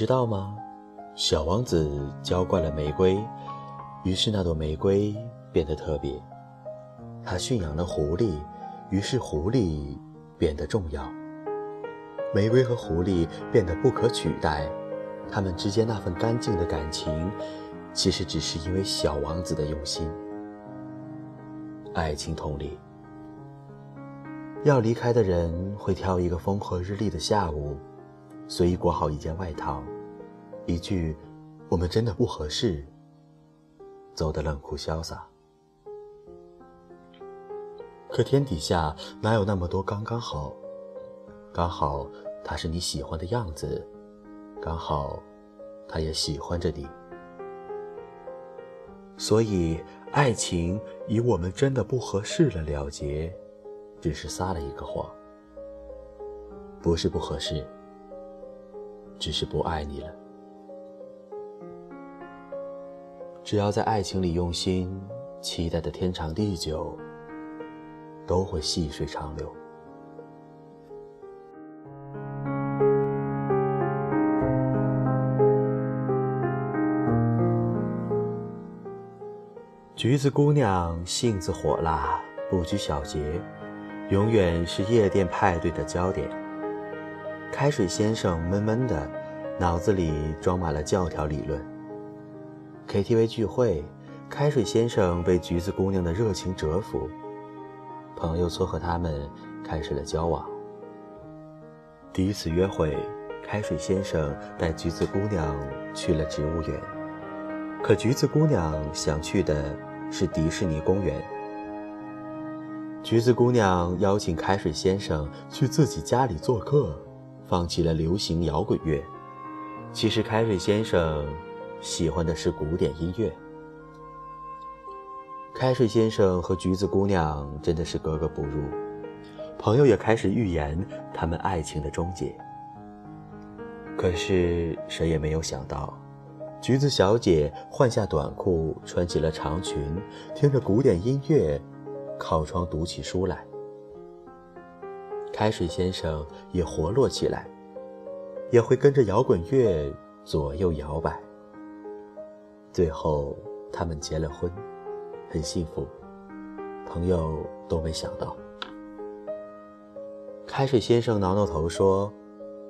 知道吗？小王子浇灌了玫瑰，于是那朵玫瑰变得特别。他驯养了狐狸，于是狐狸变得重要。玫瑰和狐狸变得不可取代，他们之间那份干净的感情，其实只是因为小王子的用心。爱情同理，要离开的人会挑一个风和日丽的下午，随意裹好一件外套，一句“我们真的不合适”，走得冷酷潇洒。可天底下哪有那么多刚刚好？刚好他是你喜欢的样子，刚好他也喜欢着你，所以。爱情以我们真的不合适了了结，只是撒了一个谎。不是不合适，只是不爱你了。只要在爱情里用心，期待的天长地久，都会细水长流。橘子姑娘性子火辣，不拘小节，永远是夜店派对的焦点。开水先生闷闷的，脑子里装满了教条理论。KTV 聚会，开水先生被橘子姑娘的热情折服，朋友撮合他们开始了交往。第一次约会，开水先生带橘子姑娘去了植物园，可橘子姑娘想去的。是迪士尼公园。橘子姑娘邀请开水先生去自己家里做客，放弃了流行摇滚乐。其实开水先生喜欢的是古典音乐。开水先生和橘子姑娘真的是格格不入，朋友也开始预言他们爱情的终结。可是谁也没有想到。橘子小姐换下短裤，穿起了长裙，听着古典音乐，靠窗读起书来。开水先生也活络起来，也会跟着摇滚乐左右摇摆。最后，他们结了婚，很幸福。朋友都没想到。开水先生挠挠头说：“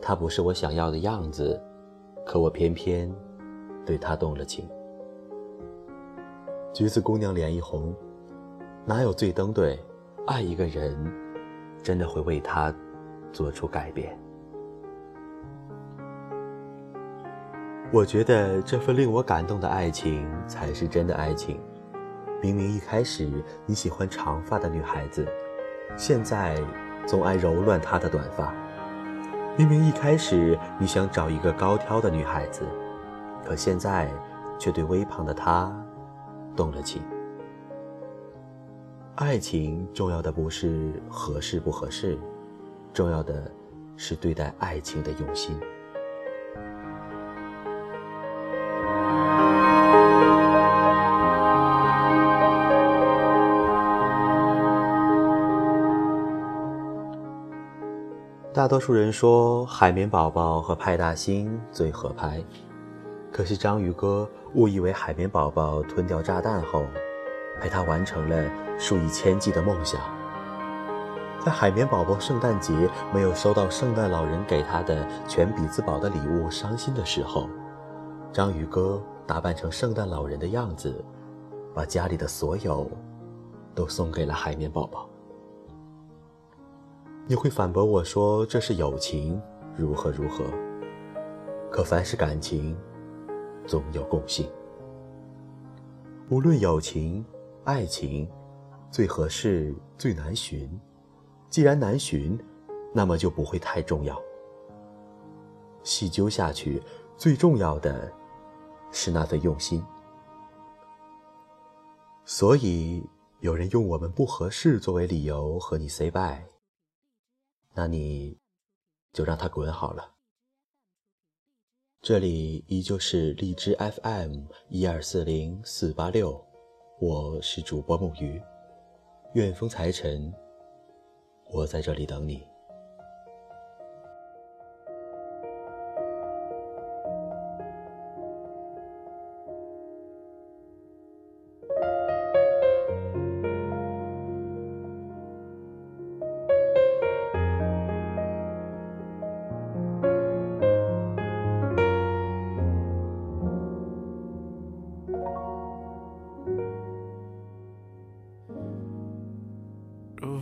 他不是我想要的样子，可我偏偏……”对他动了情，橘子姑娘脸一红，哪有最登对？爱一个人，真的会为他做出改变。我觉得这份令我感动的爱情才是真的爱情。明明一开始你喜欢长发的女孩子，现在总爱揉乱她的短发。明明一开始你想找一个高挑的女孩子。可现在，却对微胖的她动了情。爱情重要的不是合适不合适，重要的是对待爱情的用心。大多数人说，海绵宝宝和派大星最合拍。可是章鱼哥误以为海绵宝宝吞掉炸弹后，陪他完成了数以千计的梦想。在海绵宝宝圣诞节没有收到圣诞老人给他的全比兹堡的礼物，伤心的时候，章鱼哥打扮成圣诞老人的样子，把家里的所有都送给了海绵宝宝。你会反驳我说这是友情，如何如何？可凡是感情。总有共性。无论友情、爱情，最合适最难寻。既然难寻，那么就不会太重要。细究下去，最重要的是那份用心。所以，有人用我们不合适作为理由和你 say bye，那你就让他滚好了。这里依旧是荔枝 FM 一二四零四八六，我是主播木鱼，远风财神，我在这里等你。